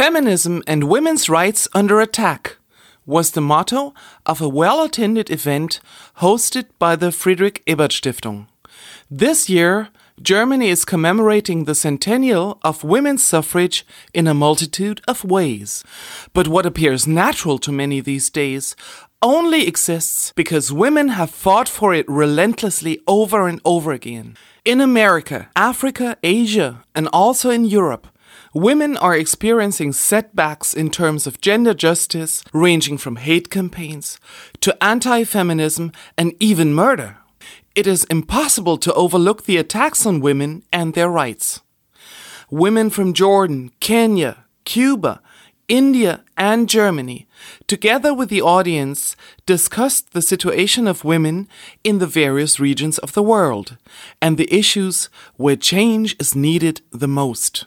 Feminism and women's rights under attack was the motto of a well attended event hosted by the Friedrich Ebert Stiftung. This year, Germany is commemorating the centennial of women's suffrage in a multitude of ways. But what appears natural to many these days only exists because women have fought for it relentlessly over and over again. In America, Africa, Asia, and also in Europe, women are experiencing setbacks in terms of gender justice, ranging from hate campaigns to anti feminism and even murder it is impossible to overlook the attacks on women and their rights. Women from Jordan, Kenya, Cuba, India, and Germany, together with the audience, discussed the situation of women in the various regions of the world and the issues where change is needed the most.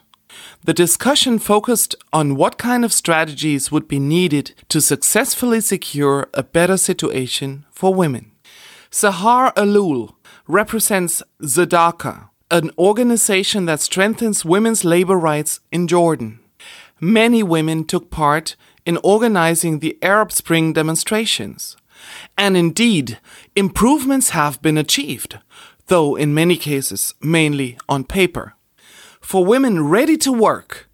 The discussion focused on what kind of strategies would be needed to successfully secure a better situation for women. Sahar Alloul represents Sadaqa, an organization that strengthens women's labor rights in Jordan. Many women took part in organizing the Arab Spring demonstrations. And indeed, improvements have been achieved, though in many cases mainly on paper. For women ready to work,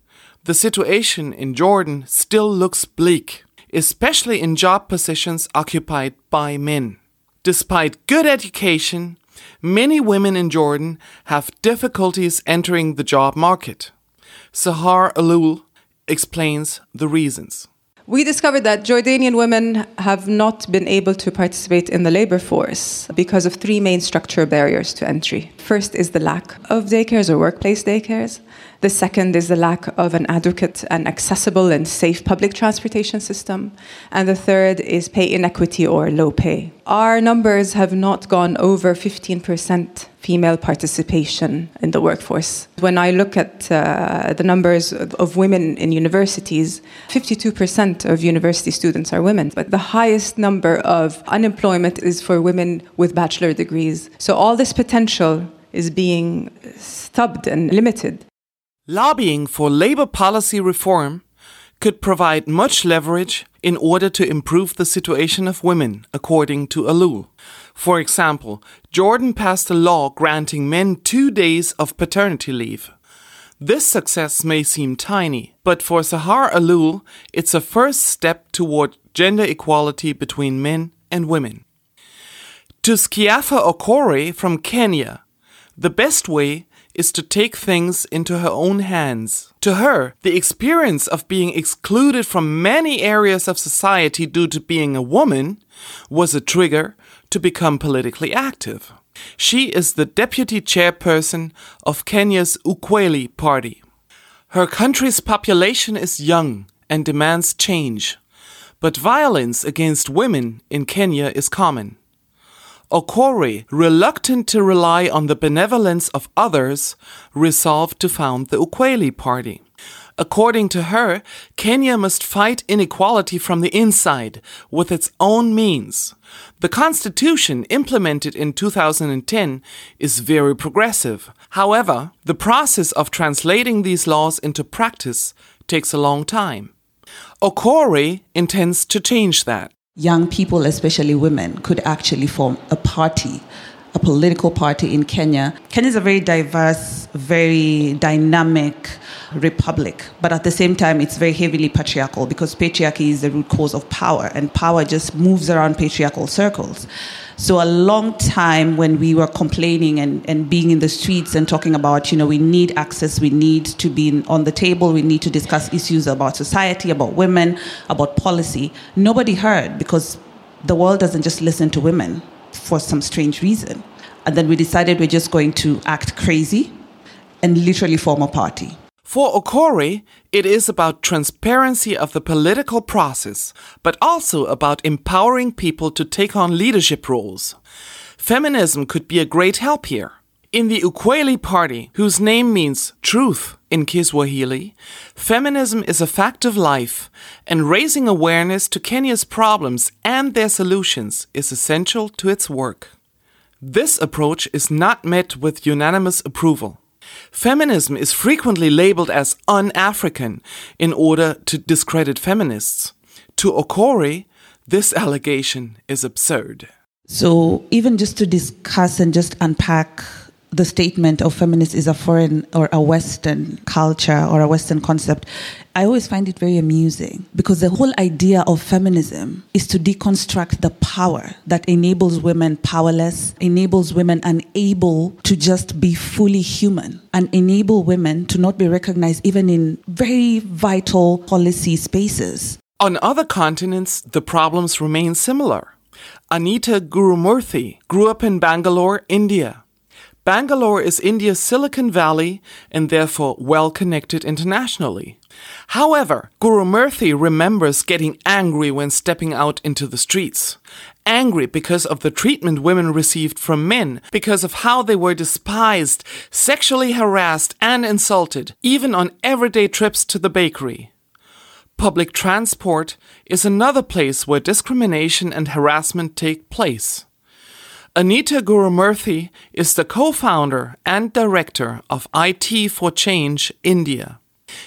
the situation in Jordan still looks bleak, especially in job positions occupied by men. Despite good education, many women in Jordan have difficulties entering the job market. Sahar Alloul explains the reasons. We discovered that Jordanian women have not been able to participate in the labor force because of three main structural barriers to entry. First is the lack of daycares or workplace daycares. The second is the lack of an adequate and accessible and safe public transportation system. And the third is pay inequity or low pay. Our numbers have not gone over 15% female participation in the workforce. When I look at uh, the numbers of, of women in universities, 52% of university students are women. But the highest number of unemployment is for women with bachelor degrees. So all this potential is being stubbed and limited. Lobbying for labor policy reform could provide much leverage in order to improve the situation of women, according to Alloul. For example, Jordan passed a law granting men two days of paternity leave. This success may seem tiny, but for Sahar Alloul, it's a first step toward gender equality between men and women. To Scheaffer Okore from Kenya, the best way is to take things into her own hands. To her, the experience of being excluded from many areas of society due to being a woman was a trigger to become politically active. She is the deputy chairperson of Kenya's Ukweli Party. Her country's population is young and demands change, but violence against women in Kenya is common. Okore, reluctant to rely on the benevolence of others, resolved to found the Ukweli Party. According to her, Kenya must fight inequality from the inside with its own means. The constitution implemented in 2010 is very progressive. However, the process of translating these laws into practice takes a long time. Okore intends to change that young people, especially women, could actually form a party, a political party in Kenya. Kenya is a very diverse, very dynamic republic, but at the same time, it's very heavily patriarchal because patriarchy is the root cause of power, and power just moves around patriarchal circles. So a long time when we were complaining and, and being in the streets and talking about, you know, we need access, we need to be on the table, we need to discuss issues about society, about women, about policy, nobody heard because the world doesn't just listen to women for some strange reason. And then we decided we're just going to act crazy and literally form a party. For Okore, it is about transparency of the political process, but also about empowering people to take on leadership roles. Feminism could be a great help here. In the Ukweli Party, whose name means truth in Kiswahili, feminism is a fact of life, and raising awareness to Kenya's problems and their solutions is essential to its work. This approach is not met with unanimous approval. Feminism is frequently labeled as un African in order to discredit feminists. To Okore, this allegation is absurd. So, even just to discuss and just unpack the statement of feminist is a foreign or a Western culture or a Western concept, I always find it very amusing because the whole idea of feminism is to deconstruct the power that enables women powerless, enables women unable to just be fully human, and enable women to not be recognized even in very vital policy spaces. On other continents, the problems remain similar. Anita Gurumurthy grew up in Bangalore, India. Bangalore is India's Silicon Valley and therefore well connected internationally. However, Gurumurthy remembers getting angry when stepping out into the streets. Angry because of the treatment women received from men, because of how they were despised, sexually harassed, and insulted, even on everyday trips to the bakery. Public transport is another place where discrimination and harassment take place. Anita Gurumurthy is the co founder and director of IT for Change India.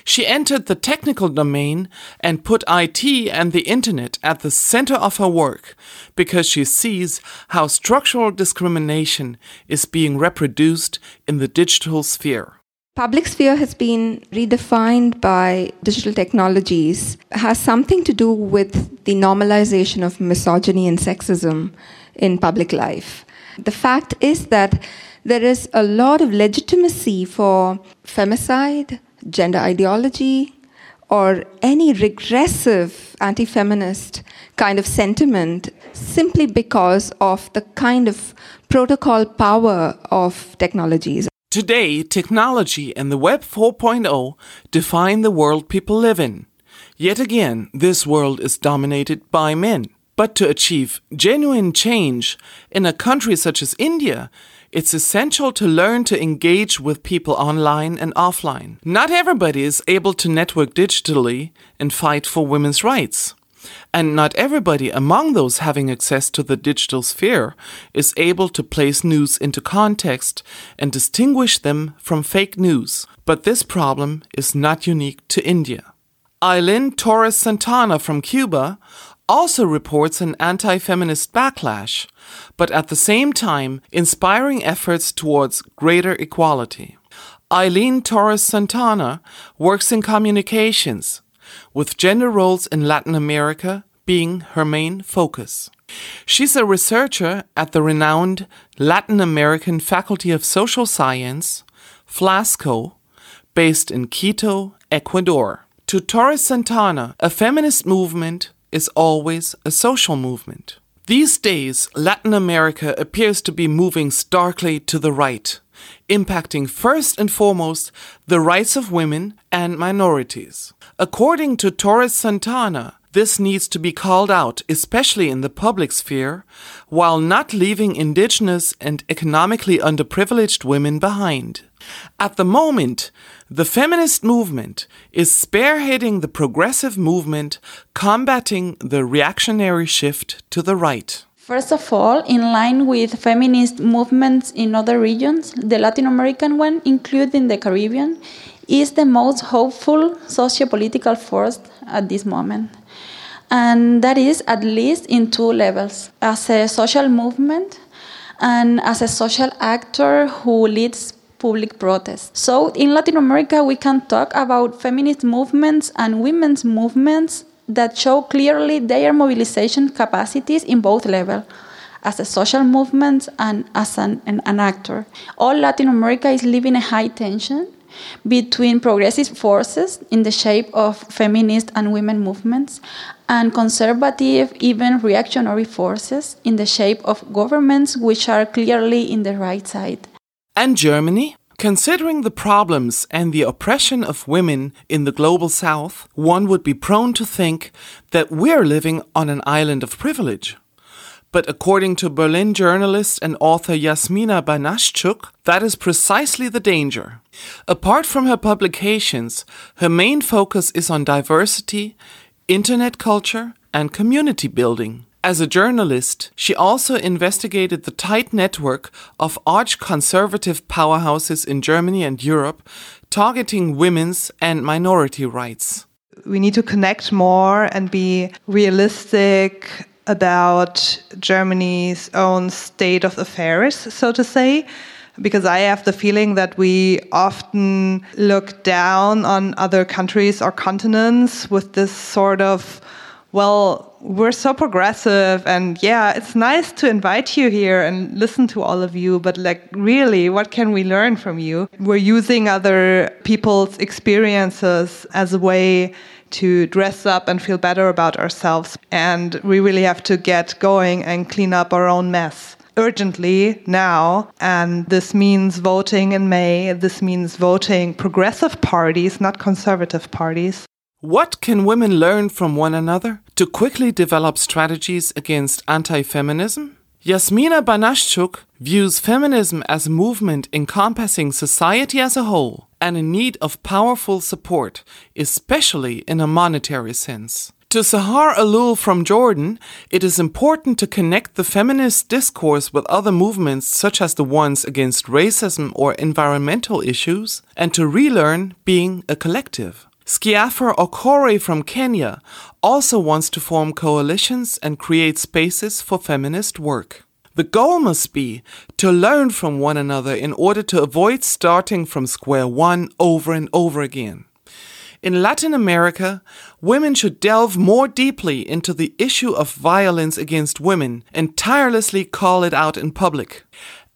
She entered the technical domain and put IT and the internet at the center of her work because she sees how structural discrimination is being reproduced in the digital sphere. Public sphere has been redefined by digital technologies, has something to do with the normalization of misogyny and sexism in public life. The fact is that there is a lot of legitimacy for femicide, gender ideology, or any regressive anti feminist kind of sentiment simply because of the kind of protocol power of technologies. Today, technology and the Web 4.0 define the world people live in. Yet again, this world is dominated by men. But to achieve genuine change in a country such as India, it's essential to learn to engage with people online and offline. Not everybody is able to network digitally and fight for women's rights. And not everybody among those having access to the digital sphere is able to place news into context and distinguish them from fake news. But this problem is not unique to India. Ailynn Torres Santana from Cuba also reports an anti feminist backlash, but at the same time inspiring efforts towards greater equality. Ailynn Torres Santana works in communications, with gender roles in Latin America being her main focus. She's a researcher at the renowned Latin American Faculty of Social Science, FLACSO, based in Quito, Ecuador. To Torres Santana, a feminist movement is always a social movement. These days, Latin America appears to be moving starkly to the right, impacting first and foremost the rights of women and minorities. According to Torres Santana, this needs to be called out, especially in the public sphere, while not leaving indigenous and economically underprivileged women behind. At the moment, the feminist movement is spearheading the progressive movement combating the reactionary shift to the right. First of all, in line with feminist movements in other regions, the Latin American one, including the Caribbean, is the most hopeful socio-political force at this moment. And that is at least in two levels as a social movement and as a social actor who leads public protests. So in Latin America, we can talk about feminist movements and women's movements that show clearly their mobilization capacities in both levels as a social movement and as an, an, an, actor. All Latin America is living a high tension between progressive forces in the shape of feminist and women movements and conservative, even reactionary forces in the shape of governments which are clearly in the right side. And Germany? Considering the problems and the oppression of women in the global south, one would be prone to think that we're living on an island of privilege. But according to Berlin journalist and author Yasmina Banaszczuk, that is precisely the danger. Apart from her publications, her main focus is on diversity, internet culture, and community building. As a journalist, she also investigated the tight network of arch conservative powerhouses in Germany and Europe targeting women's and minority rights. We need to connect more and be realistic about Germany's own state of affairs, so to say because I have the feeling that we often look down on other countries or continents with this sort of, well, we're so progressive and yeah, it's nice to invite you here and listen to all of you, but like, really, what can we learn from you? We're using other people's experiences as a way to dress up and feel better about ourselves. And we really have to get going and clean up our own mess urgently now. And this means voting in May. This means voting progressive parties, not conservative parties. What can women learn from one another to quickly develop strategies against anti feminism? Yasmina Banaszczuk views feminism as a movement encompassing society as a whole and in need of powerful support, especially in a monetary sense. To Sahar Alloul from Jordan, it is important to connect the feminist discourse with other movements such as the ones against racism or environmental issues, and to relearn being a collective. Scheaffer Okore from Kenya also wants to form coalitions and create spaces for feminist work. The goal must be to learn from one another in order to avoid starting from square one over and over again. In Latin America, women should delve more deeply into the issue of violence against women and tirelessly call it out in public.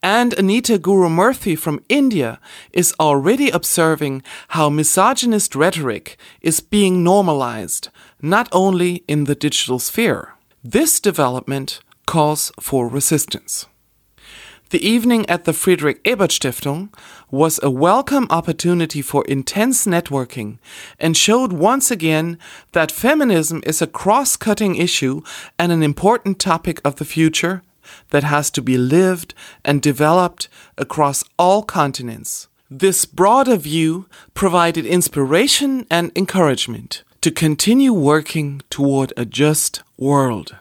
And Anita Gurumurthy from India is already observing how misogynist rhetoric is being normalized, not only in the digital sphere. This development calls for resistance. The evening at the Friedrich Ebert Stiftung was a welcome opportunity for intense networking and showed once again that feminism is a cross cutting issue and an important topic of the future that has to be lived and developed across all continents. This broader view provided inspiration and encouragement to continue working toward a just world.